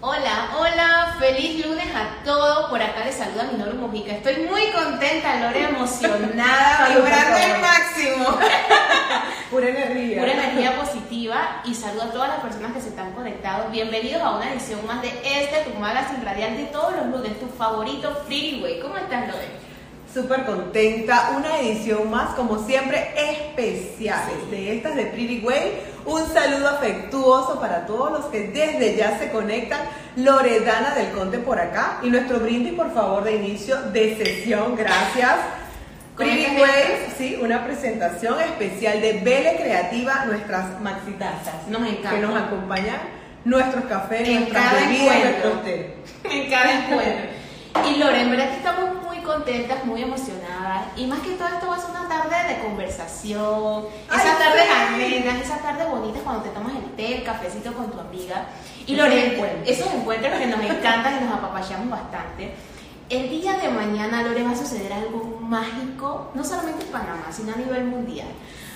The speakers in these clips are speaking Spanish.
Hola, hola, feliz lunes a todos. Por acá les saluda mi Noro Mojica. Estoy muy contenta, Lore, emocionada, vibrando al máximo. Pura energía. Pura energía positiva y saludo a todas las personas que se están conectados. Bienvenidos a una edición más de este, tu magazine radial de todos los lunes, tu favorito Freeway. ¿Cómo estás, Lore? Súper contenta. Una edición más, como siempre, especial de estas de Pretty Way. Un saludo afectuoso para todos los que desde ya se conectan. Loredana del Conte por acá. Y nuestro brindis, por favor, de inicio de sesión. Gracias. Pretty este Way, sí, una presentación especial de Vele Creativa, nuestras maxitazas. Nos encanta. Que nos acompañan nuestros cafés, En nuestras bebidas, nuestros té. en cada encuentro. Y Lore, en verdad que estamos contentas, muy emocionadas. Y más que todo esto va a ser una tarde de conversación. Esas tardes sí. amenas, esas tardes bonitas cuando te tomas el té, el cafecito con tu amiga. Y Esos Lore, encuentros. esos encuentros que nos encantan y nos apapachamos bastante. El día de mañana, Lore, va a suceder algo mágico, no solamente en Panamá, sino a nivel mundial.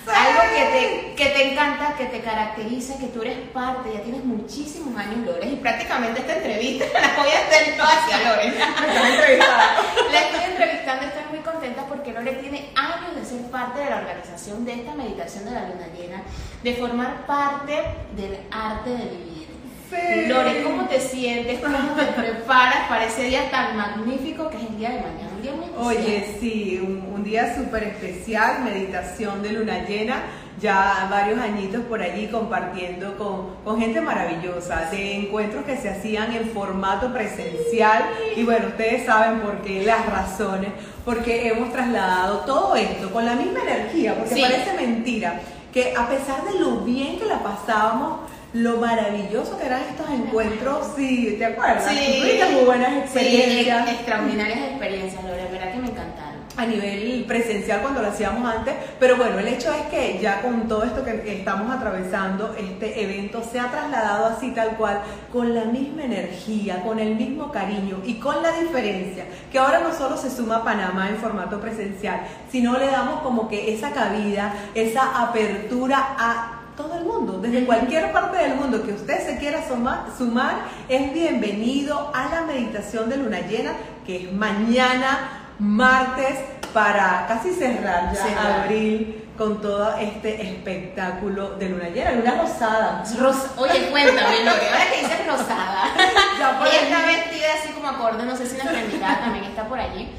Algo que te, que te encanta, que te caracteriza, que tú eres parte, ya tienes muchísimos años, Lore, y prácticamente esta entrevista la voy a hacer yo hacia Lore. Me están entrevistando. La estoy entrevistando, estoy muy contenta porque Lore tiene años de ser parte de la organización de esta meditación de la luna llena, de formar parte del arte de vivir. Sí. Lore, ¿cómo te sientes? ¿Cómo te preparas para ese día tan magnífico que es el día de mañana? Un día muy especial. Oye, sí, un, un día súper especial, meditación de luna llena, ya varios añitos por allí compartiendo con, con gente maravillosa, de encuentros que se hacían en formato presencial y bueno, ustedes saben por qué, las razones, porque hemos trasladado todo esto con la misma energía, porque Sí. parece mentira, que a pesar de lo bien que la pasábamos, lo maravilloso que eran estos encuentros, sí, ¿te acuerdas? Sí. Muy buenas experiencias ex- extraordinarias experiencias, Lore, verdad que me encantaron. A nivel presencial cuando lo hacíamos antes, pero bueno, el hecho es que ya con todo esto que estamos atravesando, este evento se ha trasladado así tal cual, con la misma energía, con el mismo cariño y con la diferencia que ahora no solo se suma Panamá en formato presencial, sino le damos como que esa cabida, esa apertura a todo el mundo, desde cualquier parte del mundo que usted se quiera suma- sumar, es bienvenido a la meditación de luna llena, que es mañana, martes, para casi cerrar ya Cerrar. abril con todo este espectáculo de luna llena, luna rosada. Ros- Oye, cuéntame, Lore, ahora que dices rosada. Ella está vestida así como acorde, no sé si nuestra invitada también está por allí.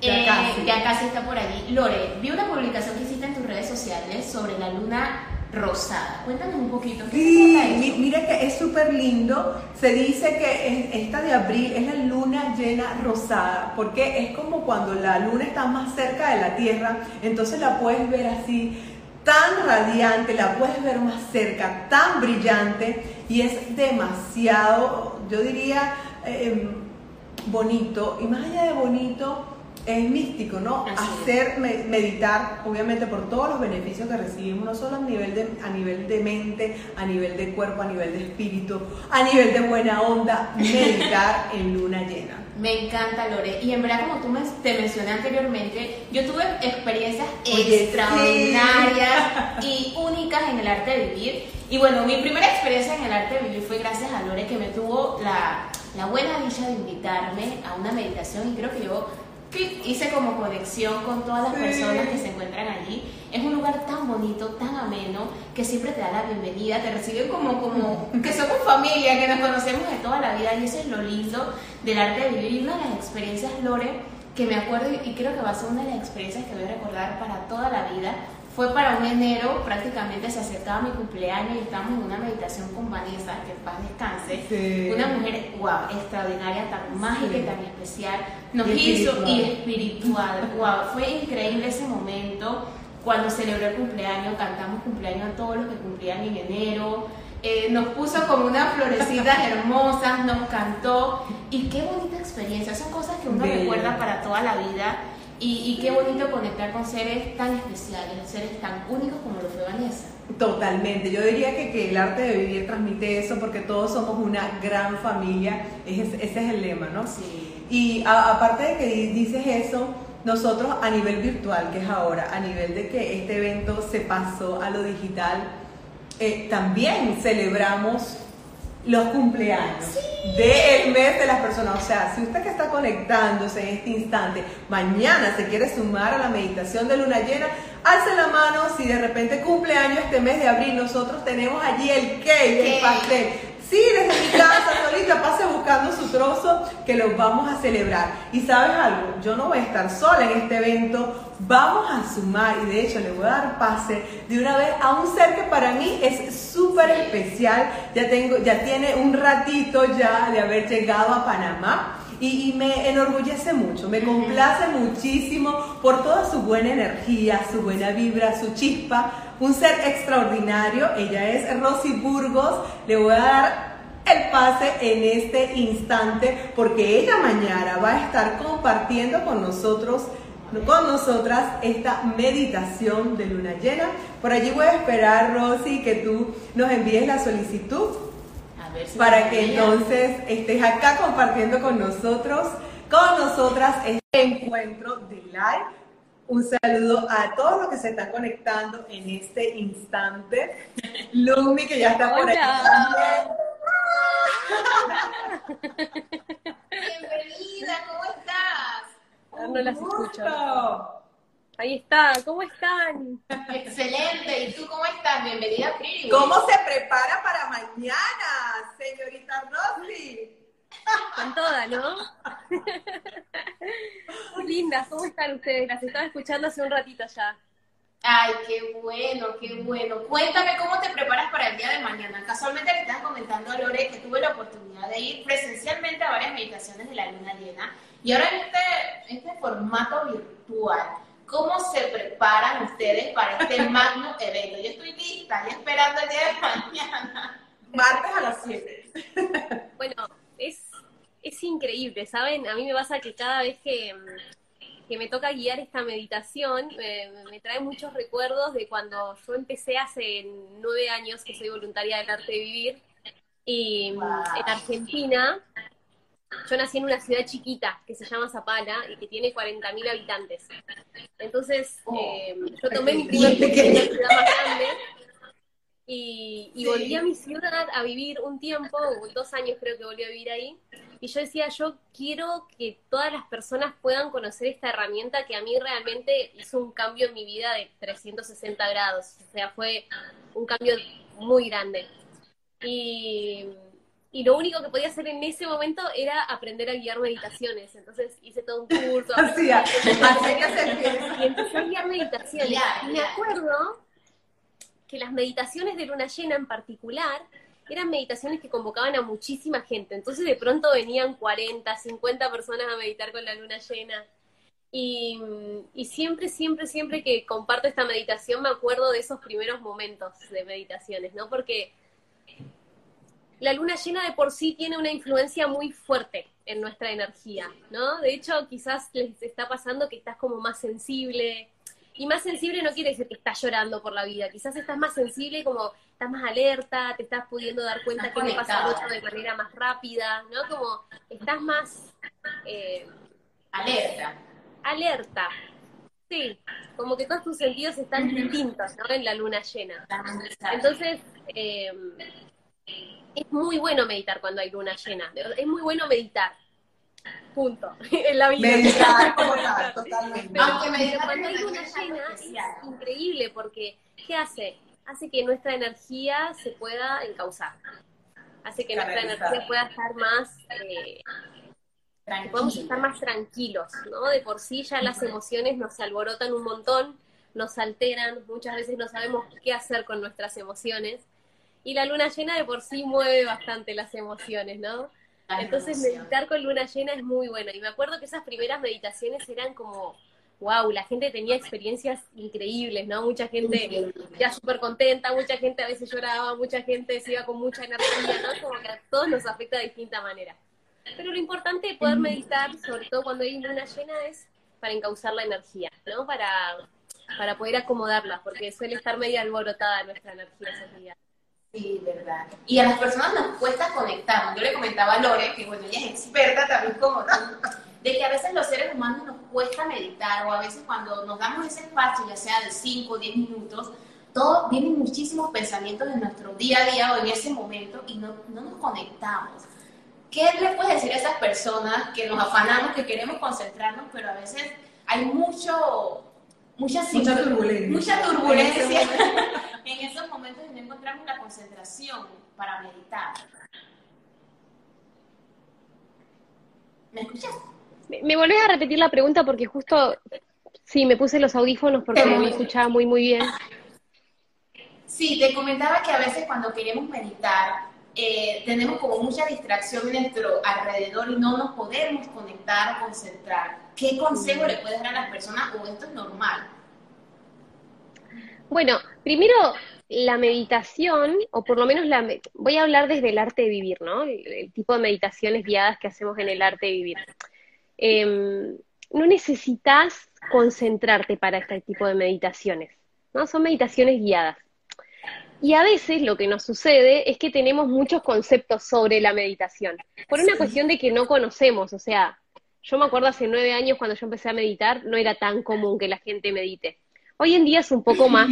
Ya Eh, casi. ya casi está por allí. Lore, vi una publicación que hiciste en tus redes sociales sobre la luna rosada. Cuéntanos un poquito. ¿Qué Sí, mira que es súper lindo. Se dice que es- esta de abril es la luna llena rosada, porque es como cuando la luna está más cerca de la Tierra, entonces la puedes ver así, tan radiante, la puedes ver más cerca, tan brillante, y es demasiado, yo diría, eh, bonito, y más allá de bonito, es místico, ¿no? Así. Hacer me- meditar, obviamente por todos los beneficios que recibimos, no solo a nivel, de, a nivel de mente, a nivel de cuerpo, a nivel de espíritu, a nivel de buena onda, meditar en luna llena. Me encanta, Lore. Y en verdad, como tú me, te mencioné anteriormente, yo tuve experiencias Oye, extraordinarias y únicas en el arte de vivir. Y bueno, mi primera experiencia en el arte de vivir fue gracias a Lore, que me tuvo la, la buena dicha de invitarme a una meditación. Y creo que yo clic, hice como conexión con todas las Sí. personas que se encuentran allí. Es un lugar tan bonito, tan ameno, que siempre te da la bienvenida, te reciben como, como que somos familia, que nos conocemos de toda la vida y eso es lo lindo del arte de vivir. Y una de las experiencias, Lore, que me acuerdo y creo que va a ser una de las experiencias que voy a recordar para toda la vida, fue para un enero, prácticamente se acercaba mi cumpleaños y estábamos en una meditación con Vanessa, que en paz descanse. Sí. Una mujer, wow, extraordinaria, tan mágica y tan especial. Nos Y hizo espiritual. y espiritual. Wow, fue increíble ese momento cuando celebró el cumpleaños, cantamos cumpleaños a todos los que cumplían en enero. eh, nos puso como unas florecitas hermosas, nos cantó y qué bonita experiencia. Son cosas que uno Bella. recuerda para toda la vida y, y qué bonito conectar con seres tan especiales, seres tan únicos como lo fue Vanessa. Totalmente, yo diría que, que el arte de vivir transmite eso porque todos somos una gran familia, ese, ese es el lema, ¿no? Sí. Y a- aparte de que di- dices eso, nosotros a nivel virtual, que es ahora, a nivel de que este evento se pasó a lo digital, eh, también celebramos los cumpleaños del mes de las personas. O sea, si usted que está conectándose en este instante, mañana se quiere sumar a la meditación de luna llena, alce la mano si de repente cumpleaños este mes de abril. Nosotros tenemos allí el cake, el pastel. Sí, desde mi casa, solita, trozo que los vamos a celebrar. Y sabes algo, yo no voy a estar sola en este evento, vamos a sumar y de hecho le voy a dar pase de una vez a un ser que para mí es súper especial. Ya, tengo, ya tiene un ratito ya de haber llegado a Panamá. Y, y, me enorgullece mucho, me complace muchísimo por toda su buena energía, su buena vibra, su chispa, un ser extraordinario. Ella es Rosy Burgos. Le voy a dar el pase en este instante porque ella mañana va a estar compartiendo con nosotros con nosotras esta meditación de luna llena. Por allí voy a esperar, Rosy, que tú nos envíes la solicitud para que entonces estés acá compartiendo con nosotros, con nosotras este encuentro de live. Un saludo a todos los que se están conectando en este instante. Lumi, que ya está por aquí. Bienvenida, ¿cómo estás? Ah, no las escucho. Ahí está, ¿cómo están? Excelente, ¿y tú cómo estás? Bienvenida, Priri. ¿Cómo se prepara para mañana, señorita Rosy? Con toda, ¿no? Muy lindas, ¿cómo están ustedes? Las estaba escuchando hace un ratito ya. Ay, qué bueno, qué bueno. Cuéntame cómo te preparas para el día de mañana. Casualmente le estás comentando a Lore que tuve la oportunidad de ir presencialmente a varias meditaciones de la luna llena y ahora en este, este formato virtual. ¿Cómo se preparan ustedes para este magno evento? Yo estoy lista, y esperando el día de mañana. Martes a las 7. Bueno, es, es increíble, ¿saben? A mí me pasa que cada vez que que me toca guiar esta meditación, me trae muchos recuerdos de cuando yo empecé hace nueve años que soy voluntaria del arte de vivir. Y en Argentina, yo nací en una ciudad chiquita que se llama Zapala y que tiene 40.000 habitantes. Entonces, oh, eh, yo tomé mi primer en la ciudad más grande y, y volví a mi ciudad a vivir un tiempo, dos años creo que volví a vivir ahí, y yo decía, yo quiero que todas las personas puedan conocer esta herramienta que a mí realmente hizo un cambio en mi vida de 360 grados, o sea, fue un cambio muy grande. Y, y lo único que podía hacer en ese momento era aprender a guiar meditaciones, entonces hice todo un curso. Así, y empecé a guiar meditaciones. Y me acuerdo que las meditaciones de luna llena en particular eran meditaciones que convocaban a muchísima gente. Entonces de pronto venían 40, 50 personas a meditar con la luna llena. Y, siempre, siempre, siempre que comparto esta meditación me acuerdo de esos primeros momentos de meditaciones, ¿no? Porque la luna llena de por sí tiene una influencia muy fuerte en nuestra energía, ¿no? De hecho, quizás les está pasando que estás como más sensible, y más sensible no quiere decir que estás llorando por la vida, quizás estás más sensible como estás más alerta, te estás pudiendo dar cuenta que me pasa mucho de manera más rápida, ¿no? Como estás más... Eh, alerta. Alerta. Sí, como que todos tus sentidos están distintos, ¿no? En la luna llena. Entonces, eh, es muy bueno meditar cuando hay luna llena. Es muy bueno meditar punto, en la vida. Meditar, totalmente. Pero cuando hay luna llena es increíble porque, ¿qué hace? Hace que nuestra energía se pueda encauzar. Hace que nuestra energía pueda estar más... Eh, podemos estar más tranquilos, ¿no? De por sí ya las emociones nos alborotan un montón, nos alteran, muchas veces no sabemos qué hacer con nuestras emociones. Y la luna llena de por sí mueve bastante las emociones, ¿no? Entonces meditar con luna llena es muy bueno. Y me acuerdo que esas primeras meditaciones eran como, wow, la gente tenía experiencias increíbles, ¿no? Mucha gente ya súper contenta, mucha gente a veces lloraba, mucha gente se iba con mucha energía, ¿no? Como que a todos nos afecta de distinta manera. Pero lo importante de poder meditar, sobre todo cuando hay luna llena, es para encauzar la energía, ¿no? Para, para poder acomodarla, porque suele estar media alborotada nuestra energía esos días. Sí, verdad. Y a las personas nos cuesta conectar. Yo le comentaba a Lore, que bueno, ella es experta también como tú, de que a veces los seres humanos nos cuesta meditar o a veces cuando nos damos ese espacio, ya sea de 5 o 10 minutos, todo, vienen muchísimos pensamientos en nuestro día a día o en ese momento y no, no nos conectamos. ¿Qué le puedes decir a esas personas que nos afanamos, que queremos concentrarnos, pero a veces hay mucho, mucha, mucha turbulencia, mucha turbulencia en esos momentos no encontramos la concentración para meditar? ¿Me escuchas? Me, volvés a repetir la pregunta porque justo, sí, me puse los audífonos porque me escuchaba muy, muy bien. Sí, te comentaba que a veces cuando queremos meditar, eh, tenemos como mucha distracción en nuestro alrededor y no nos podemos conectar o concentrar. ¿Qué consejo le puedes dar a las personas o esto es normal? Bueno, primero la meditación, o por lo menos la, voy a hablar desde el arte de vivir, ¿no? El, tipo de meditaciones guiadas que hacemos en el arte de vivir. Em, no necesitas concentrarte para este tipo de meditaciones, ¿no? Son meditaciones guiadas. Y a veces lo que nos sucede es que tenemos muchos conceptos sobre la meditación, por una cuestión de que no conocemos, o sea, yo me acuerdo hace nueve años cuando yo empecé a meditar, no era tan común que la gente medite. Hoy en día es un poco más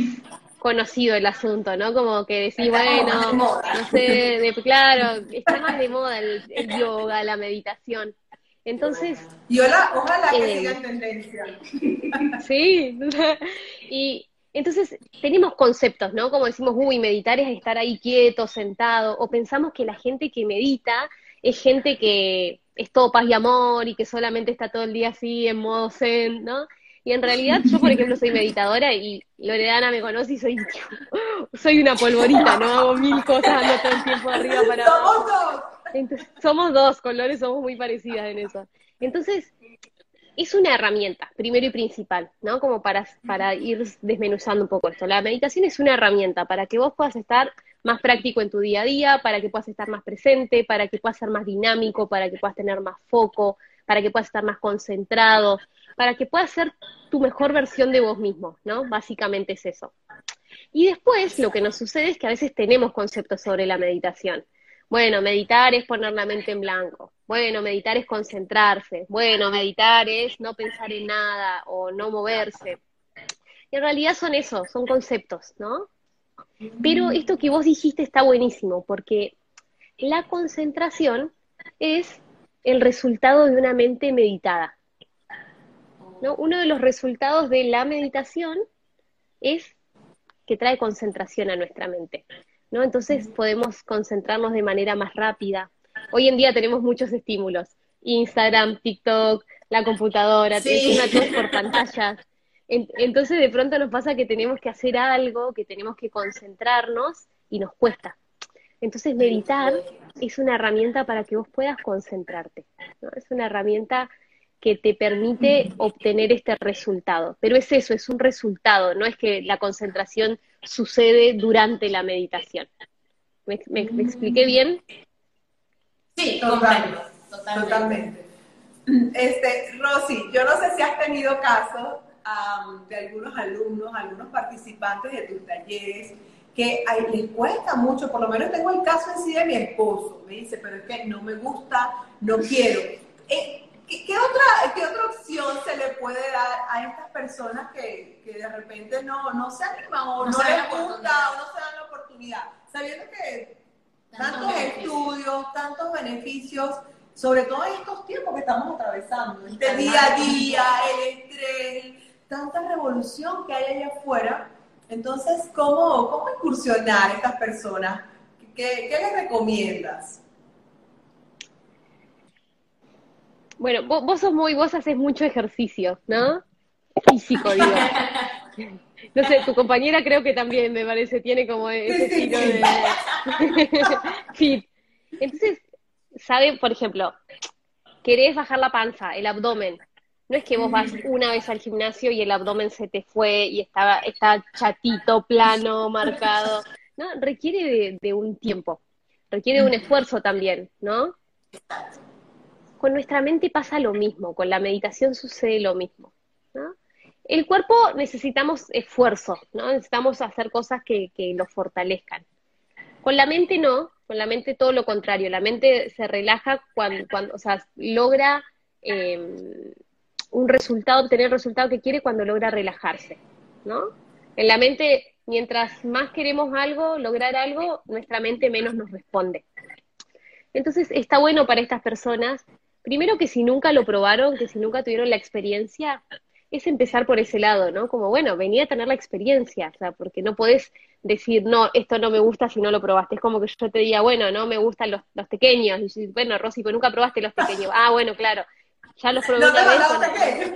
conocido el asunto, ¿no? Como que decís, bueno, no sé, de, claro, está más de moda el, yoga, la meditación. Entonces. Y ojalá que eh, siga en tendencia. Sí, y entonces tenemos conceptos, ¿no? Como decimos, uy, meditar es estar ahí quieto, sentado, o pensamos que la gente que medita es gente que es todo paz y amor y que solamente está todo el día así en modo zen, ¿no? Y en realidad yo, por ejemplo, soy meditadora y Loredana me conoce y soy, soy una polvorita, ¿no? Hago mil cosas, ando todo el tiempo arriba para ¡Somos dos! somos dos, colores somos muy parecidas en eso. Entonces, es una herramienta, primero y principal, ¿no? Como para, para ir desmenuzando un poco esto. La meditación es una herramienta para que vos puedas estar más práctico en tu día a día, para que puedas estar más presente, para que puedas ser más dinámico, para que puedas tener más foco, para que puedas estar más concentrado, para que puedas ser tu mejor versión de vos mismo, ¿no? Básicamente es eso. Y después lo que nos sucede es que a veces tenemos conceptos sobre la meditación. Bueno, meditar es poner la mente en blanco. Bueno, meditar es concentrarse. Bueno, meditar es no pensar en nada o no moverse. Y en realidad son eso, son conceptos, ¿no? Pero esto que vos dijiste está buenísimo, porque la concentración es el resultado de una mente meditada. Uno de los resultados de la meditación es que trae concentración a nuestra mente. ¿No? Entonces podemos concentrarnos de manera más rápida. Hoy en día tenemos muchos estímulos. Instagram, TikTok, la computadora, sí. todo por pantallas. Entonces de pronto nos pasa que tenemos que hacer algo, que tenemos que concentrarnos y nos cuesta. Entonces meditar es una herramienta para que vos puedas concentrarte. Es una herramienta que te permite obtener este resultado. Pero es eso, es un resultado, no es que la concentración sucede durante la meditación. ¿Me, expliqué bien? Sí, totalmente. totalmente. Este, Rosy, yo no sé si has tenido caso de algunos alumnos, algunos participantes de tus talleres, que les cuesta mucho, por lo menos tengo el caso en sí de mi esposo, me dice, pero es que no me gusta, no quiero. Eh, ¿Qué, otra, ¿Qué otra opción se le puede dar a estas personas que, que de repente no, no se animan o no, les gusta o no se dan la oportunidad? Sabiendo que tantos estudios, tantos beneficios, sobre todo en estos tiempos que estamos atravesando, este día a día, el estrés, tanta revolución que hay allá afuera. Entonces, ¿cómo, cómo incursionar a estas personas? ¿Qué, qué les recomiendas? Bueno, vos, sos muy, vos haces mucho ejercicio, ¿no? Físico, digo. No sé, tu compañera creo que también, me parece, tiene como ese estilo de fit. Entonces, ¿sabe? Por ejemplo, querés bajar la panza, el abdomen. No es que vos vas una vez al gimnasio y el abdomen se te fue y estaba, está chatito, plano, marcado. No, requiere de, de un tiempo, requiere de un esfuerzo también, ¿no? Con nuestra mente pasa lo mismo, con la meditación sucede lo mismo. El cuerpo necesitamos esfuerzo, ¿no? necesitamos hacer cosas que, lo fortalezcan. Con la mente no, con la mente todo lo contrario, la mente se relaja cuando, cuando o sea, logra em, un resultado, obtener el resultado que quiere cuando logra relajarse, ¿no? En la mente mientras más queremos algo, lograr algo, nuestra mente menos nos responde. Entonces está bueno para estas personas, primero que si nunca lo probaron, que si nunca tuvieron la experiencia, es empezar por ese lado, ¿no? Como, bueno, venía a tener la experiencia, o sea, porque no podés decir, no, esto no me gusta si no lo probaste. Es como que yo te diga, bueno, no me gustan los, los pequeños. Y bueno, Rosy, pues nunca probaste los pequeños. Ah, bueno, claro. Ya los probé no una vez.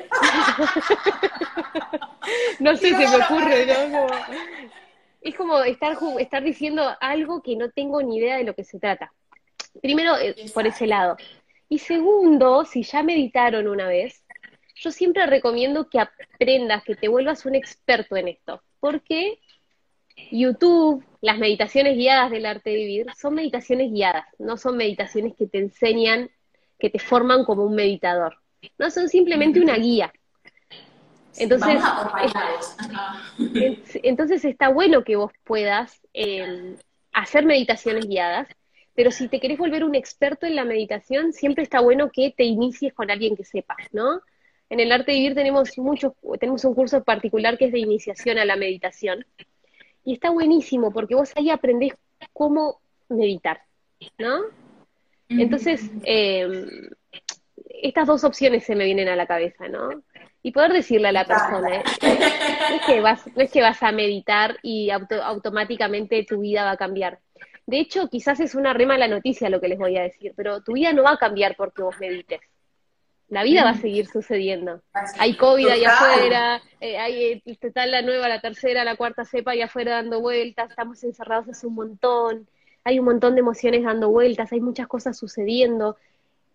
no sé, se me ocurre, ¿no? es como estar, estar diciendo algo que no tengo ni idea de lo que se trata. Primero, eh, por ese lado. Y segundo, si ya meditaron una vez, yo siempre recomiendo que aprendas, que te vuelvas un experto en esto. Porque YouTube, las meditaciones guiadas del arte de vivir, son meditaciones guiadas, no son meditaciones que te enseñan, que te forman como un meditador. No, son simplemente una guía. Entonces, entonces está bueno que vos puedas em, hacer meditaciones guiadas, pero si te querés volver un experto en la meditación, siempre está bueno que te inicies con alguien que sepa, ¿no? En el arte de vivir tenemos muchos, tenemos un curso particular que es de iniciación a la meditación. Y está buenísimo porque vos ahí aprendés cómo meditar, ¿no? Entonces, em, estas dos opciones se me vienen a la cabeza, ¿no? y poder decirle a la persona, ¿eh? no, es que vas, no es que vas a meditar y automáticamente tu vida va a cambiar. De hecho, quizás es una re mala noticia lo que les voy a decir, pero tu vida no va a cambiar porque vos medites. La vida va a seguir sucediendo. Hay COVID ahí afuera, eh, hay está la nueva, la tercera, la cuarta cepa ahí afuera dando vueltas, estamos encerrados hace un montón, hay un montón de emociones dando vueltas, hay muchas cosas sucediendo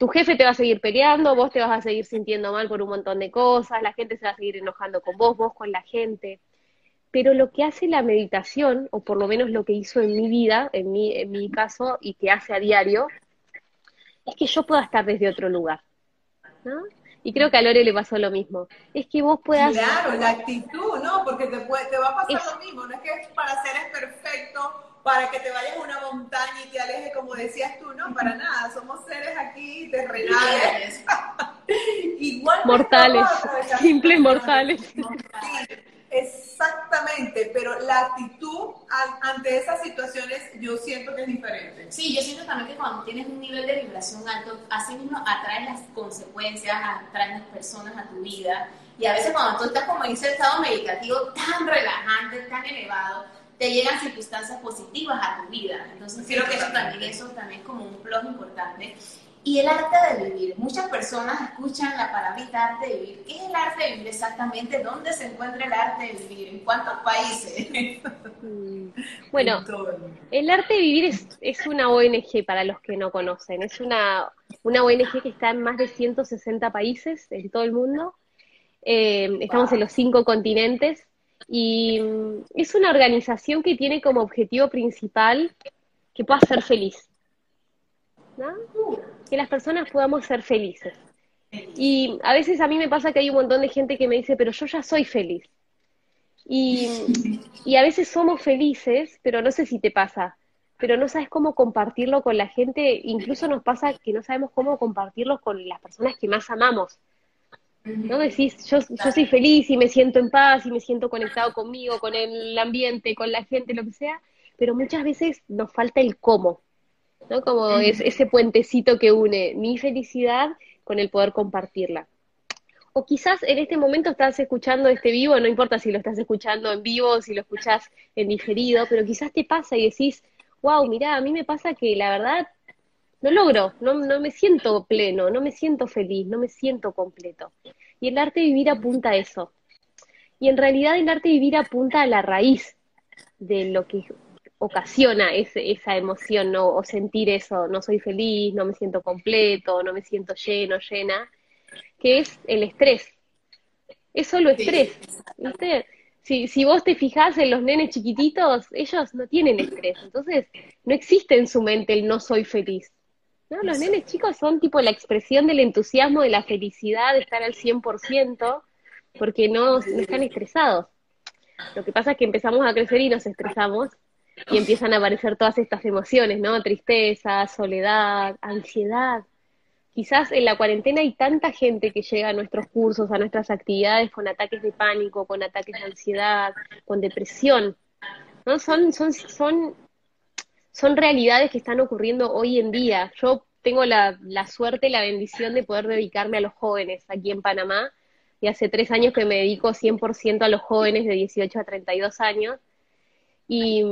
tu jefe te va a seguir peleando, vos te vas a seguir sintiendo mal por un montón de cosas, la gente se va a seguir enojando con vos, vos con la gente. Pero lo que hace la meditación, o por lo menos lo que hizo en mi vida, en mi, en mi caso, y que hace a diario, es que yo pueda estar desde otro lugar. ¿no? Y creo que a Lore le pasó lo mismo. Es que vos puedas... Claro, la actitud, ¿no? Porque te, puede, te va a pasar lo mismo. No es que para ser es perfecto para que te vayas a una montaña y te alejes, como decías tú, no, para nada, somos seres aquí terrenales. Igual mortales, simples mortales. Exactamente, pero la actitud ante esas situaciones yo siento que es diferente. Sí, yo siento también que cuando tienes un nivel de vibración alto, así mismo atraes las consecuencias, atraes las personas a tu vida. Y a veces cuando tú estás como en ese estado meditativo tan relajante, tan elevado, te llegan circunstancias positivas a tu vida. Entonces creo que eso también, eso también es como un plus importante. Y el arte de vivir. Muchas personas escuchan la palabrita arte de vivir. ¿Qué es el arte de vivir exactamente? ¿Dónde se encuentra el arte de vivir? ¿En cuántos países? bueno, el arte de vivir es, es, una ONG para los que no conocen. Es una, una ONG que está en más de 160 países en todo el mundo. Eh, estamos en los cinco continentes y mm, es una organización que tiene como objetivo principal que pueda ser feliz. ¿no? Que las personas podamos ser felices. Y a veces a mí me pasa que hay un montón de gente que me dice, pero yo ya soy feliz. Y, y a veces somos felices, pero no sé si te pasa, pero no sabes cómo compartirlo con la gente. Incluso nos pasa que no sabemos cómo compartirlo con las personas que más amamos. ¿no? Decís, yo, yo soy feliz y me siento en paz y me siento conectado conmigo, con el ambiente, con la gente, lo que sea, pero muchas veces nos falta el cómo, ¿no? Como es, ese puentecito que une mi felicidad con el poder compartirla. O quizás en este momento estás escuchando este vivo, no importa si lo estás escuchando en vivo, o si lo escuchás en diferido, pero quizás te pasa y decís, wow, mira, a mí me pasa que la verdad no logro, no, no me siento pleno, no me siento feliz, no me siento completo. Y el arte de vivir apunta a eso. Y en realidad el arte de vivir apunta a la raíz de lo que ocasiona ese, esa emoción ¿no? o sentir eso, no soy feliz, no me siento completo, no me siento lleno, llena, que es el estrés. Es solo estrés. Si, si vos te fijás en los nenes chiquititos, ellos no tienen estrés. Entonces, no existe en su mente el no soy feliz. ¿no? Los nenes chicos son tipo la expresión del entusiasmo, de la felicidad, de estar al 100%, porque no, no están estresados. Lo que pasa es que empezamos a crecer y nos estresamos y empiezan a aparecer todas estas emociones, ¿no? Tristeza, soledad, ansiedad. Quizás en la cuarentena hay tanta gente que llega a nuestros cursos, a nuestras actividades con ataques de pánico, con ataques de ansiedad, con depresión, ¿no? Son, son, son, son realidades que están ocurriendo hoy en día. Yo tengo la, la suerte, la bendición de poder dedicarme a los jóvenes aquí en Panamá, y hace tres años que me dedico 100% a los jóvenes de 18 a 32 años, y,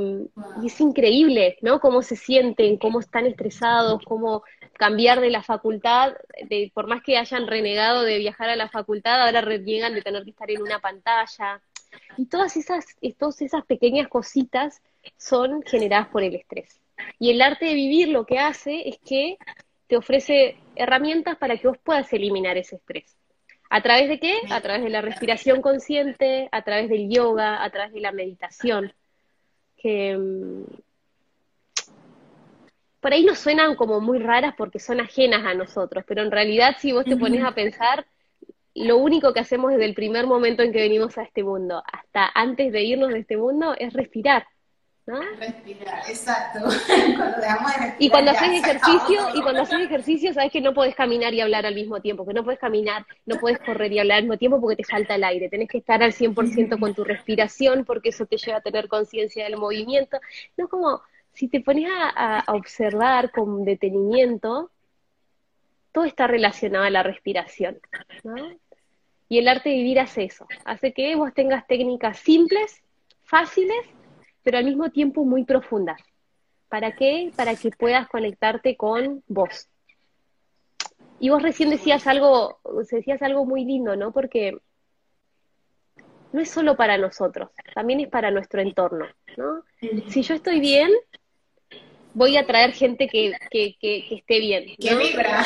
es increíble, ¿no? Cómo se sienten, cómo están estresados, cómo cambiar de la facultad, de, por más que hayan renegado de viajar a la facultad, ahora reniegan de tener que estar en una pantalla. Y todas esas, todas esas pequeñas cositas son generadas por el estrés. Y el arte de vivir lo que hace es que te ofrece herramientas para que vos puedas eliminar ese estrés. ¿A través de qué? A través de la respiración consciente, a través del yoga, a través de la meditación. Que mm, por ahí nos suenan como muy raras porque son ajenas a nosotros, pero en realidad si vos te pones a pensar, lo único que hacemos desde el primer momento en que venimos a este mundo hasta antes de irnos de este mundo es respirar. ¿No? Respirar, exacto. y cuando haces ejercicio, y cuando haces ejercicio, sabes que no puedes caminar y hablar al mismo tiempo, que no puedes caminar, no puedes correr y hablar al mismo tiempo porque te falta el aire. Tenés que estar al 100% con tu respiración porque eso te lleva a tener conciencia del movimiento. No como si te pones a, observar con detenimiento, todo está relacionado a la respiración. Y el arte de vivir hace eso, hace que vos tengas técnicas simples, fáciles, pero al mismo tiempo muy profundas. ¿Para qué? Para que puedas conectarte con vos. Y vos recién decías algo, decías algo muy lindo, ¿no? Porque no es solo para nosotros, también es para nuestro entorno, ¿no? Si yo estoy bien, voy a traer gente que, que, que, esté bien. Que vibra.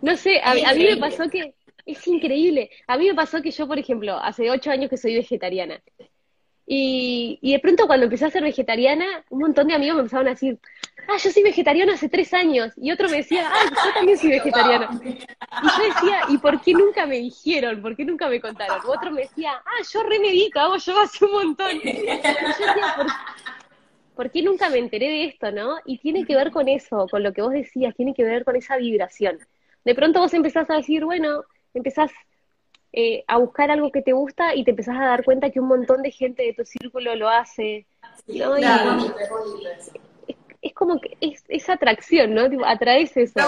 No, sé, a, mí me pasó que es increíble. A mí me pasó que yo, por ejemplo, hace ocho años que soy vegetariana. Y, de pronto cuando empecé a ser vegetariana, un montón de amigos me empezaron a decir, ah, yo soy vegetariana hace tres años. Y otro me decía, ah, yo también soy vegetariana. Y yo decía, ¿y por qué nunca me dijeron? ¿Por qué nunca me contaron? otro me decía, ah, yo remedito, hago yo hace un montón. Y yo decía, ¿por ¿por qué nunca me enteré de esto, no? Y tiene que ver con eso, con lo que vos decías, tiene que ver con esa vibración. De pronto vos empezás a decir, bueno, empezás eh, a buscar algo que te gusta y te empezás a dar cuenta que un montón de gente de tu círculo lo hace. ¿no? es, como que es, esa atracción, ¿no? Atraes eso.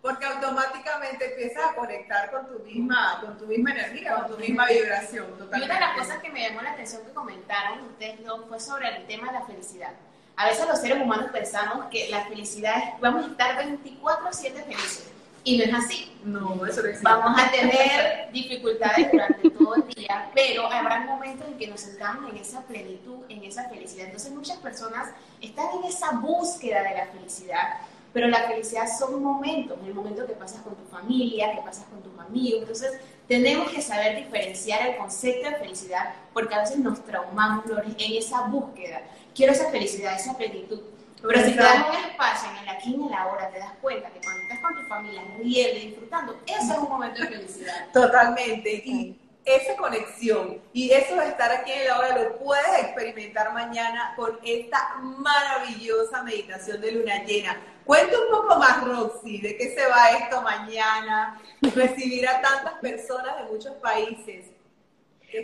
porque automáticamente empiezas a conectar con tu misma, con tu misma energía, con tu misma vibración. Y una de las cosas que me llamó la atención que comentaron ustedes dos fue sobre el tema de la felicidad. A veces los seres humanos pensamos que la felicidad es, vamos a estar 24/7 felices. Y no es así. No, eso no Vamos a tener dificultades durante todo el día, pero habrá momentos en que nos sentamos en esa plenitud, en esa felicidad. Entonces muchas personas están en esa búsqueda de la felicidad pero la felicidad son momentos, el momento que pasas con tu familia, que pasas con tus amigos. Entonces, tenemos que saber diferenciar el concepto de felicidad porque a veces nos traumamos en esa búsqueda. Quiero esa felicidad, esa plenitud. Pero si te das un espacio en el aquí y en la hora, te das cuenta que cuando estás con tu familia riendo y disfrutando, ese es un momento de felicidad. Totalmente. Y esa conexión y eso de estar aquí en la hora lo puedes experimentar mañana con esta maravillosa meditación de luna llena. Cuenta un poco más, Roxy, de qué se va esto mañana, recibir a tantas personas de muchos países.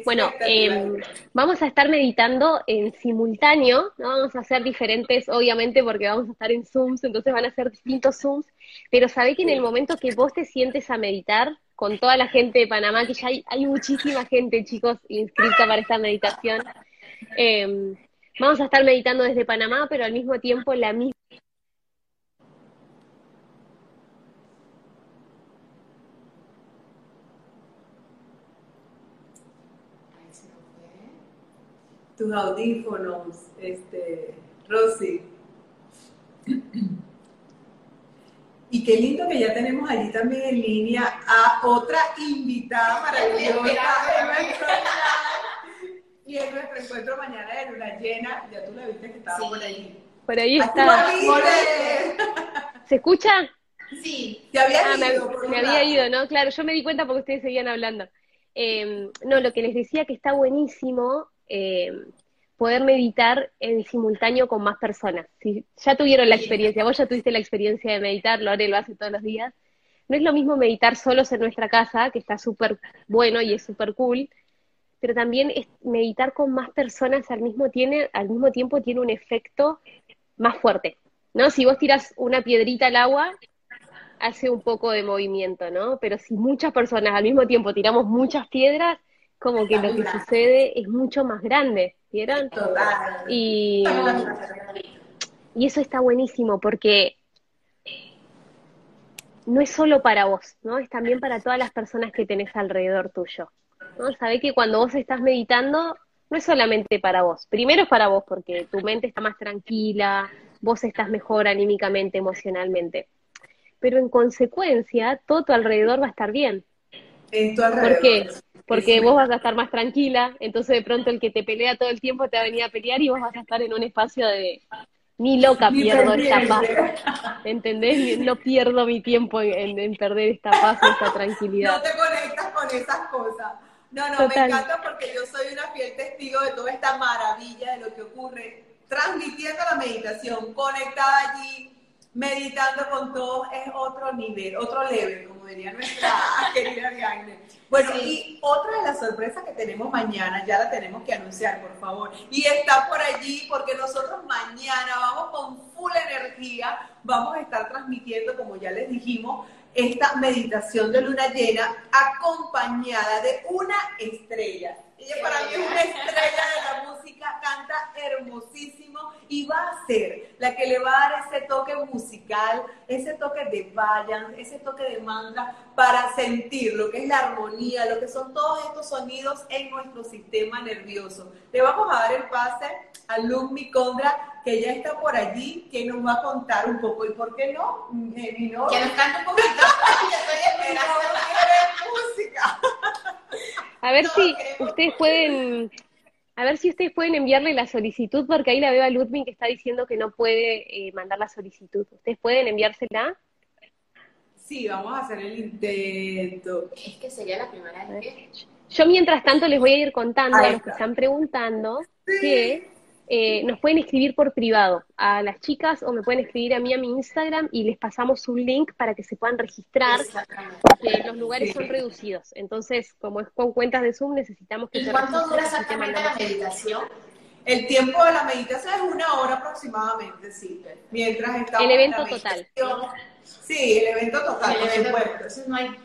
Bueno, em, vamos a estar meditando en simultáneo, ¿no? Vamos a hacer diferentes, obviamente, porque vamos a estar en Zooms, entonces van a ser distintos Zooms, pero sabé que en el momento que vos te sientes a meditar, con toda la gente de Panamá, que ya hay, muchísima gente, chicos, inscrita para esta meditación. Em, vamos a estar meditando desde Panamá, pero al mismo tiempo la misma tus audífonos, este, Rosy. Y qué lindo que ya tenemos allí también en línea a otra invitada maravillosa y en nuestro encuentro mañana de luna llena, ya tú la viste que estaba por ahí. Por ahí está. ¿Se escucha? Sí. Te había ah, ido. Me, había ido, ¿no? Claro, yo me di cuenta porque ustedes seguían hablando. Eh, no, lo que les decía que está buenísimo eh, poder meditar en simultáneo con más personas. Si ya tuvieron la experiencia, vos ya tuviste la experiencia de meditar, Lore lo hace todos los días, no es lo mismo meditar solos en nuestra casa, que está súper bueno y es súper cool, pero también meditar con más personas al mismo, tiene, al mismo tiempo tiene un efecto más fuerte, ¿no? Si vos tiras una piedrita al agua, hace un poco de movimiento, ¿no? Pero si muchas personas al mismo tiempo tiramos muchas piedras, como que lo que sucede es mucho más grande, ¿vieron? Y, y eso está buenísimo porque no es solo para vos, ¿no? Es también para todas las personas que tenés alrededor tuyo. ¿no? Sabés que cuando vos estás meditando, no es solamente para vos. Primero es para vos porque tu mente está más tranquila, vos estás mejor anímicamente, emocionalmente. Pero en consecuencia, todo tu alrededor va a estar bien. En tu alrededor. ¿Por qué? Porque vos vas a estar más tranquila, entonces de pronto el que te pelea todo el tiempo te va a venir a pelear y vos vas a estar en un espacio de, ni loca pierdo esta paz. ¿Entendés? No pierdo mi tiempo en, perder esta paz y esta tranquilidad. No te conectas con esas cosas. No, no, me encanta porque yo soy una fiel testigo de toda esta maravilla de lo que ocurre, transmitiendo la meditación, conectada allí, meditando con todos, es otro nivel, otro level, como diría nuestra querida Diane. Bueno, y otra de las sorpresas que tenemos mañana, ya la tenemos que anunciar, por favor. Y está por allí porque nosotros mañana vamos con full energía, vamos a estar transmitiendo, como ya les dijimos, esta meditación de luna llena acompañada de una estrella. Ella para mí es una estrella de la música, canta hermosísimo y va a ser la que le va a dar ese toque musical, ese toque de vayan, ese toque de mantra para sentir lo que es la armonía, lo que son todos estos sonidos en nuestro sistema nervioso. Le vamos a dar el pase a Lumi Condra, que ya está por allí, que nos va a contar un poco. ¿Y por qué no? Eh, que nos cante un poquito. música. A ver si ustedes pueden, a ver si ustedes pueden enviarle la solicitud, porque ahí la veo a Ludwig que está diciendo que no puede eh, mandar la solicitud. ¿Ustedes pueden enviársela? Sí, vamos a hacer el intento. Es que sería la primera vez Yo mientras tanto les voy a ir contando a los que están preguntando que eh, nos pueden escribir por privado a las chicas o me pueden escribir a mí a mi Instagram y les pasamos un link para que se puedan registrar, porque los lugares son reducidos. Entonces, como es con cuentas de Zoom, necesitamos que ¿Y cuánto dura exactamente la meditación? El tiempo de la meditación es una hora aproximadamente, sí. Mientras estamos El evento total. Sí, el evento total, el evento total. Entonces no hay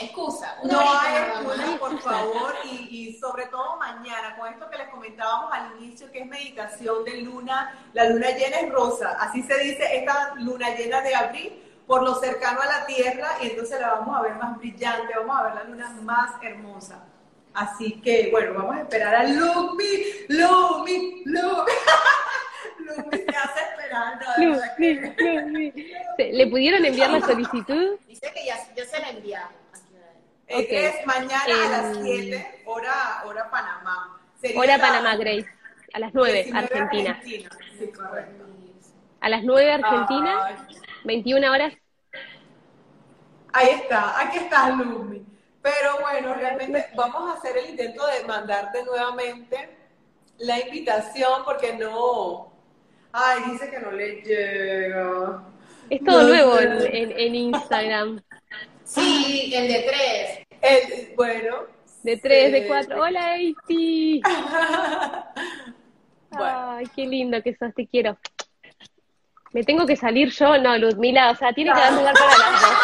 excusa. no hay excusa, por favor, y, sobre todo mañana, con esto que les comentábamos al inicio, que es meditación de luna, la luna llena es rosa, así se dice esta luna llena de abril, por lo cercano a la Tierra, y entonces la vamos a ver más brillante, vamos a ver la luna más hermosa. Así que, bueno, vamos a esperar a Lumi, Lumi, Lumi. Lumi se hace esperar. Lumi, ¿Le pudieron enviar la solicitud? Dice que ya, ya se la enviaron. Es mañana a las 7, hora, hora Panamá. hora Panamá, Grace. A las 9, Argentina. Sí, correcto. A las 9 Argentina, 21 horas. Ahí está, aquí está Lumi. Pero bueno, realmente vamos a hacer el intento de mandarte nuevamente la invitación porque no. Ay, dice que no le llega. Es todo nuevo en, en Instagram. Sí, el de tres. El, bueno. De tres, de cuatro. Hola, Eiti. Ay, qué lindo que sos, te quiero. ¿Me tengo que salir yo? No, Ludmila, o sea, tiene que dar lugar para las dos.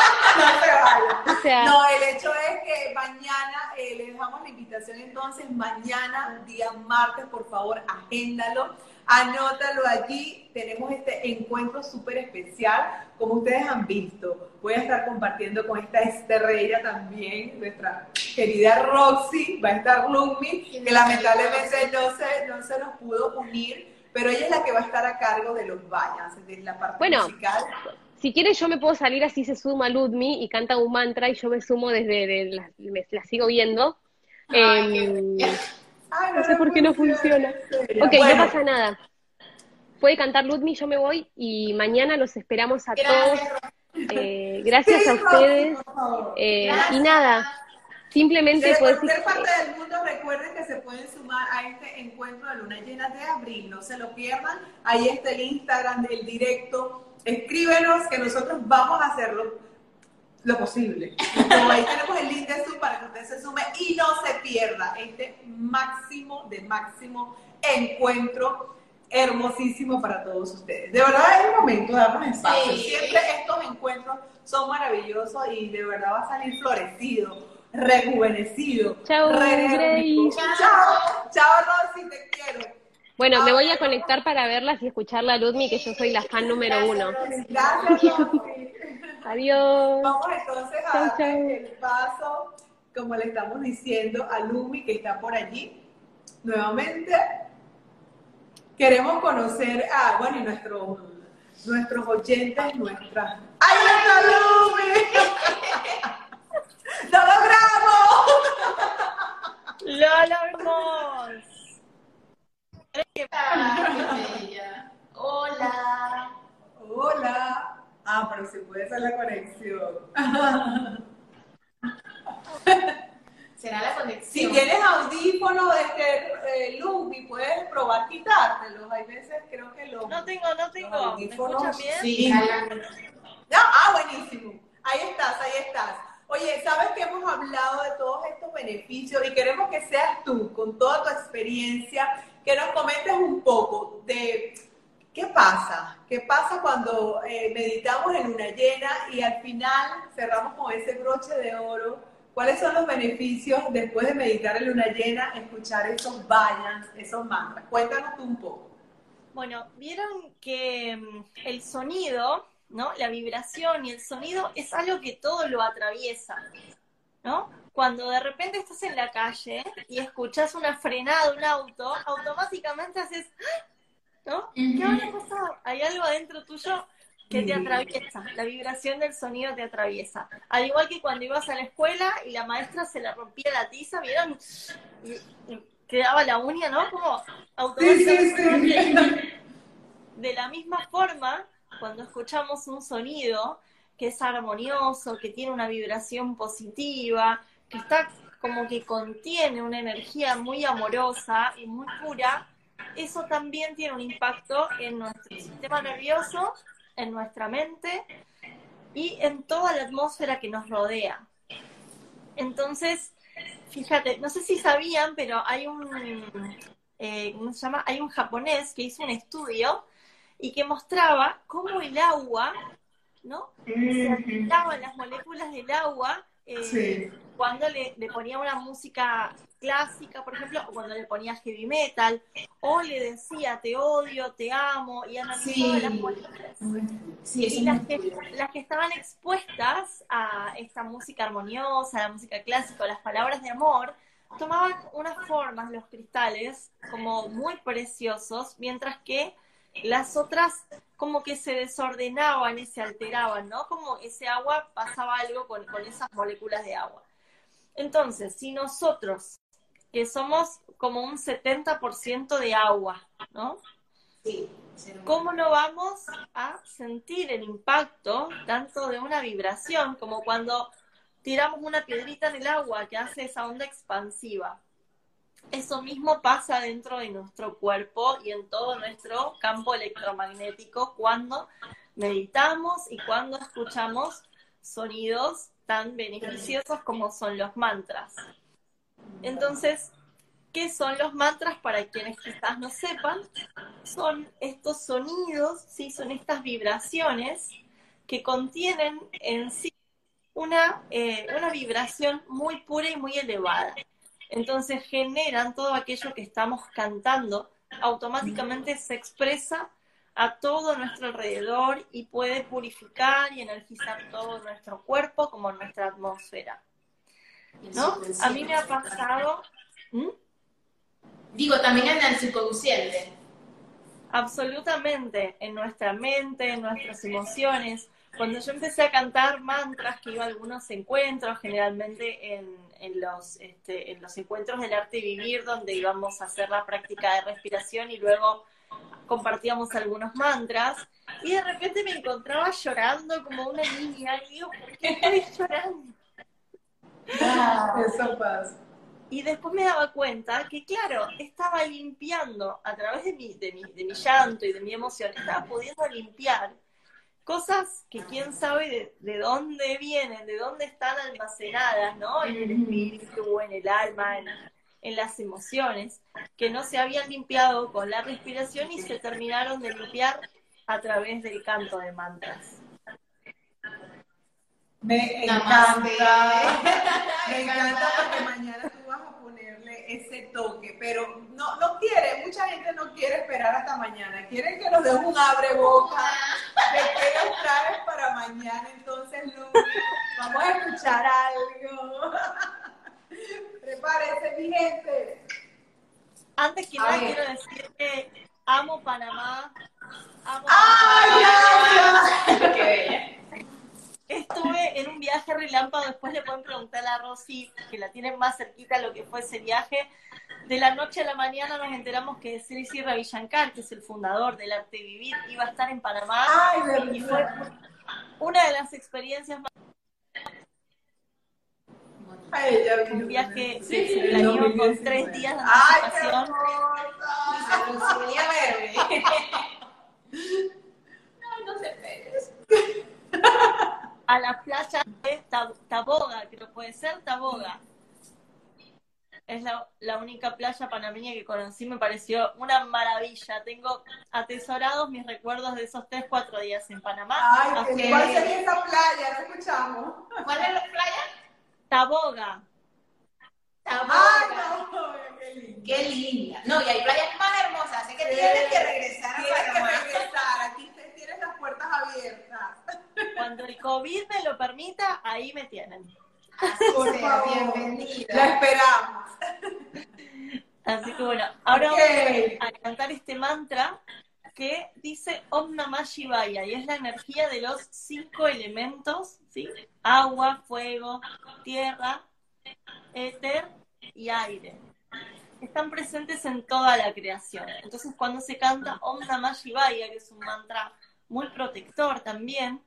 No se vaya. No, el hecho es que mañana eh, le dejamos la invitación entonces, mañana, día martes, por favor, agéndalo Anótalo allí, tenemos este encuentro súper especial, como ustedes han visto. Voy a estar compartiendo con esta estrella también, nuestra querida Roxy, va a estar Lumi, que lamentablemente no se, no se nos pudo unir, pero ella es la que va a estar a cargo de los baños, de la parte bueno, musical. Si quieres yo me puedo salir así se suma Ludmi y canta un mantra y yo me sumo desde, la, la, sigo viendo. Em, no sé por qué no funciona. Ok, no pasa nada. Puede cantar Ludmi, yo me voy y mañana los esperamos a todos. Eh, gracias a ustedes. Eh, y nada, simplemente de cualquier parte del mundo recuerden que se pueden sumar a este encuentro de luna llena de abril, no se lo pierdan. Ahí está el Instagram del directo. Escríbenos que nosotros vamos a hacerlo lo posible. ahí tenemos el link de Zoom para que usted se sume y no se pierda este máximo de máximo encuentro hermosísimo para todos ustedes. De verdad es el momento de darnos espacio. Siempre estos encuentros son maravillosos y de verdad va a salir florecido, rejuvenecido, chao, Chao, chao Rosy, te quiero. Bueno, me voy a conectar para verlas y escuchar la Ludmi, que yo soy la fan número uno. Gracias, Adiós. Vamos entonces a dar el paso, como le estamos diciendo, a Lumi, que está por allí. Nuevamente, queremos conocer a, bueno, y nuestros, nuestros oyentes, nuestras... ¡Ahí está Lumi! ¡Lo logramos! ¡Lo logramos! Hola. Hola. Ah, pero se puede hacer la conexión. Será la conexión. Si tienes audífono de este eh, puedes probar quitártelos. Hay veces creo que los. No tengo, no tengo. Audífonos, ¿Me bien? Sí. ah, buenísimo. Ahí estás, ahí estás. Oye, sabes que hemos hablado de todos estos beneficios y queremos que seas tú, con toda tu experiencia, que nos comentes un poco de qué pasa, qué pasa cuando eh, meditamos en una llena y al final cerramos con ese broche de oro. ¿Cuáles son los beneficios después de meditar en luna llena, escuchar esos vayas, esos mantras? Cuéntanos tú un poco. Bueno, vieron que mm, el sonido, ¿no? La vibración y el sonido es algo que todo lo atraviesa, ¿no? cuando de repente estás en la calle y escuchas una frenada un auto, automáticamente haces, ¿no? ¿Qué habrá pasado? Hay algo adentro tuyo que te atraviesa, la vibración del sonido te atraviesa. Al igual que cuando ibas a la escuela y la maestra se le rompía la tiza, ¿vieron? Y, quedaba la uña, ¿no? Como automáticamente. De la misma forma, cuando escuchamos un sonido que es armonioso, que tiene una vibración positiva, que está como que contiene una energía muy amorosa y muy pura, eso también tiene un impacto en nuestro sistema nervioso, en nuestra mente y en toda la atmósfera que nos rodea. Entonces, fíjate, no sé si sabían, pero hay un, eh, ¿cómo se llama? Hay un japonés que hizo un estudio y que mostraba cómo el agua, ¿no? Se afectaban las moléculas del agua eh, cuando le, ponía una música clásica, por ejemplo, o cuando le ponía heavy metal, o le decía te odio, te amo, y analizaba las moléculas. y las que, las que estaban expuestas a esta música armoniosa, a la música clásica, las palabras de amor, tomaban unas formas, los cristales, como muy preciosos, mientras que las otras como que se desordenaban y se alteraban, ¿no? Como ese agua pasaba algo con, esas moléculas de agua. Entonces, si nosotros, que somos como un 70% de agua, ¿no? Sí. ¿Cómo no vamos a sentir el impacto tanto de una vibración como cuando tiramos una piedrita en el agua que hace esa onda expansiva? Eso mismo pasa dentro de nuestro cuerpo y en todo nuestro campo electromagnético cuando meditamos y cuando escuchamos sonidos tan beneficiosos como son los mantras. Entonces, ¿qué son los mantras para quienes quizás no sepan? Son estos sonidos, ¿sí? son estas vibraciones que contienen en sí una, eh, una vibración muy pura y muy elevada. Entonces generan todo aquello que estamos cantando, automáticamente se expresa a todo nuestro alrededor y puede purificar y energizar todo nuestro cuerpo como nuestra atmósfera. ¿No? A mí me ha pasado... ¿Mm? Digo, también en el subconsciente. Absolutamente, en nuestra mente, en nuestras emociones. Cuando yo empecé a cantar mantras, que iba a algunos encuentros, generalmente en, en, los, este, en los encuentros del arte vivir, donde íbamos a hacer la práctica de respiración y luego compartíamos algunos mantras, y de repente me encontraba llorando como una niña, y digo, ¿por qué estoy llorando? Ah, eso pasa. Y después me daba cuenta que, claro, estaba limpiando a través de mi, de mi, de mi llanto y de mi emoción, estaba pudiendo limpiar cosas que quién sabe de, dónde vienen, de dónde están almacenadas, ¿no? En el espíritu, en el alma, en, en las emociones, que no se habían limpiado con la respiración y se terminaron de limpiar a través del canto de mantras. Me encanta, me encanta porque mañana tú vas a ponerle ese toque, pero no, no quiere, mucha gente no quiere esperar hasta mañana, quieren que nos dé un abre boca de qué nos traes para mañana, entonces Luli, vamos a escuchar algo. Prepárese, mi gente. Antes que nada quiero decir que amo Panamá, amo ¡Ay, Panamá estuve en un viaje relámpago, después le pueden preguntar a Rosy, que la tienen más cerquita lo que fue ese viaje. De la noche a la mañana nos enteramos que Sri Shankar, que es el fundador del Arte Vivir, iba a estar en Panamá. Ay, y fue una de las experiencias más Ay, ya un viaje que se planeó con tres días de ¡Ay, anticipación. qué No, no se pegues. A la playa de Taboga, creo que puede ser Taboga. Es la, la, única playa panameña que conocí, me pareció una maravilla. Tengo atesorados mis recuerdos de esos tres, cuatro días en Panamá. Ay, que... ¿cuál sería esa playa? No escuchamos. ¿Cuál es la playa? Taboga. Taboga. Ay, no, qué linda. Qué linda. No, y hay playas más hermosas, así que tienes que regresar a Tienes Panamá. que regresar, aquí las puertas abiertas. Cuando el COVID me lo permita, ahí me tienen. Por sea, favor, bienvenida. La esperamos. Así que bueno, ahora vamos a cantar este mantra que dice Om Namah Shivaya y es la energía de los cinco elementos, ¿sí? Agua, fuego, tierra, éter y aire. Están presentes en toda la creación. Entonces cuando se canta Om Namah Shivaya, que es un mantra muy protector también,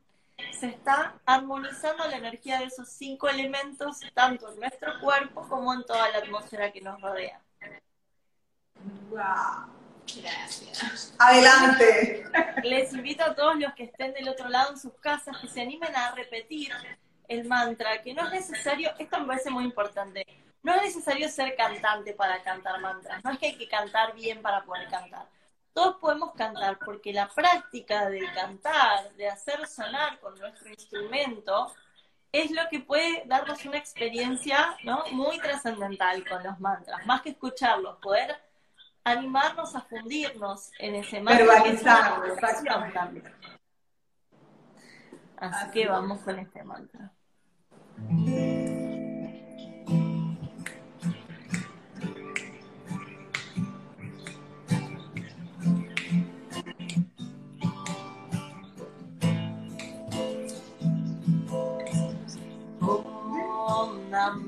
se está armonizando la energía de esos cinco elementos tanto en nuestro cuerpo como en toda la atmósfera que nos rodea. Wow. Gracias. Adelante. Les invito a todos los que estén del otro lado en sus casas que se animen a repetir el mantra, que no es necesario, esto me parece muy importante, no es necesario ser cantante para cantar mantras, no es que hay que cantar bien para poder cantar. Todos podemos cantar porque la práctica de cantar, de hacer sonar con nuestro instrumento, es lo que puede darnos una experiencia ¿no? muy trascendental con los mantras, más que escucharlos, poder animarnos a fundirnos en ese mantra. Verbalizarlo, exactamente. también. Así Así que vamos con este mantra. Om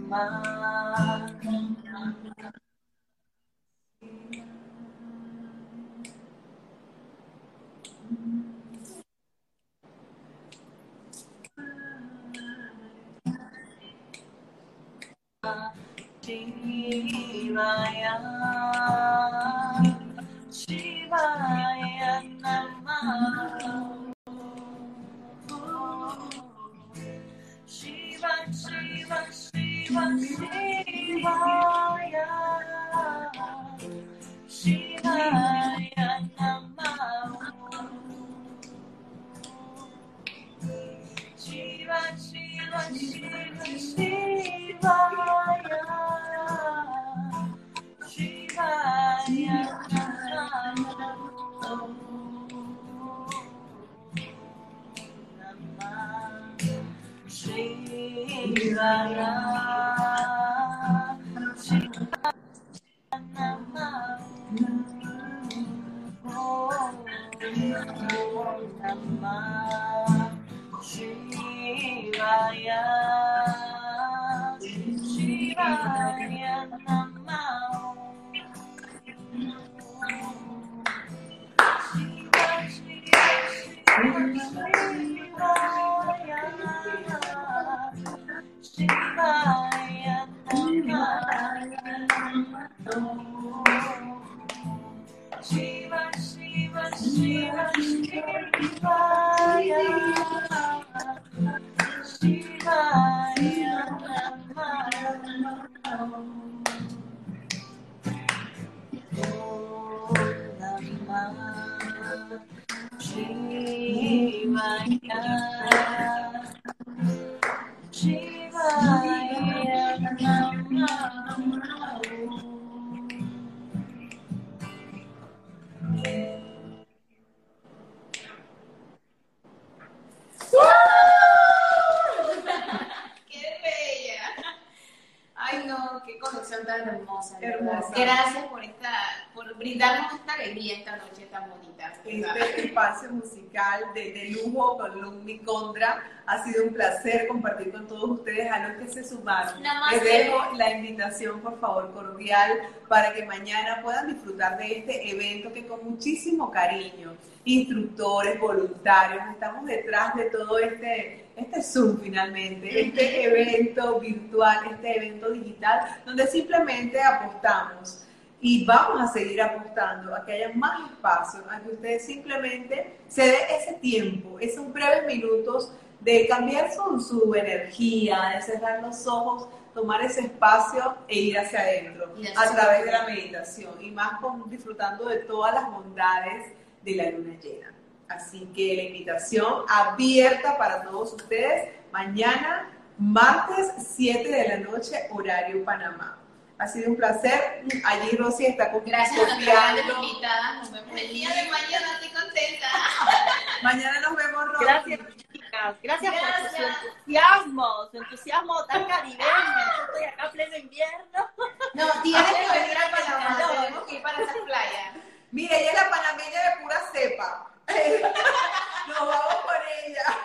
musical de, de lujo con Lumi Condra. Ha sido un placer compartir con todos ustedes. A los que se sumaron. Les dejo la invitación, por favor, cordial, para que mañana puedan disfrutar de este evento que con muchísimo cariño, instructores, voluntarios, estamos detrás de todo este este Zoom finalmente, este evento virtual, este evento digital, donde simplemente apostamos y vamos a seguir apostando a que haya más espacio, a que ustedes simplemente se dé ese tiempo, esos breves minutos de cambiar su, su energía, de cerrar los ojos, tomar ese espacio e ir hacia adentro a través de la meditación y más con, disfrutando de todas las bondades de la luna llena. Así que la invitación abierta para todos ustedes mañana, martes 7 de la noche, horario Panamá. Ha sido un placer. Allí Rosy está con Gracias a. Nos vemos el día de mañana. Estoy contenta. mañana nos vemos, Rosy. Gracias, chicas. Gracias, por su entusiasmo, su entusiasmo tan caribeño. Yo estoy acá pleno invierno. No, tienes que venir a Panamá. Tenemos que ir para esa playa. Mire, ella es la panameña de pura cepa. Nos vamos por ella.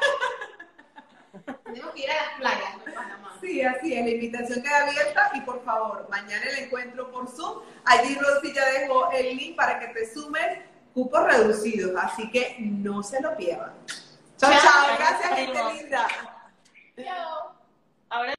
Tenemos que ir a las playas Panamá. Sí, así es, la invitación queda abierta y por favor, mañana el encuentro por Zoom. Allí Rosy ya dejó el link para que te sumes, cupos reducidos, así que no se lo pierdan. Chao, chao, gracias gente linda. Chao. Ahora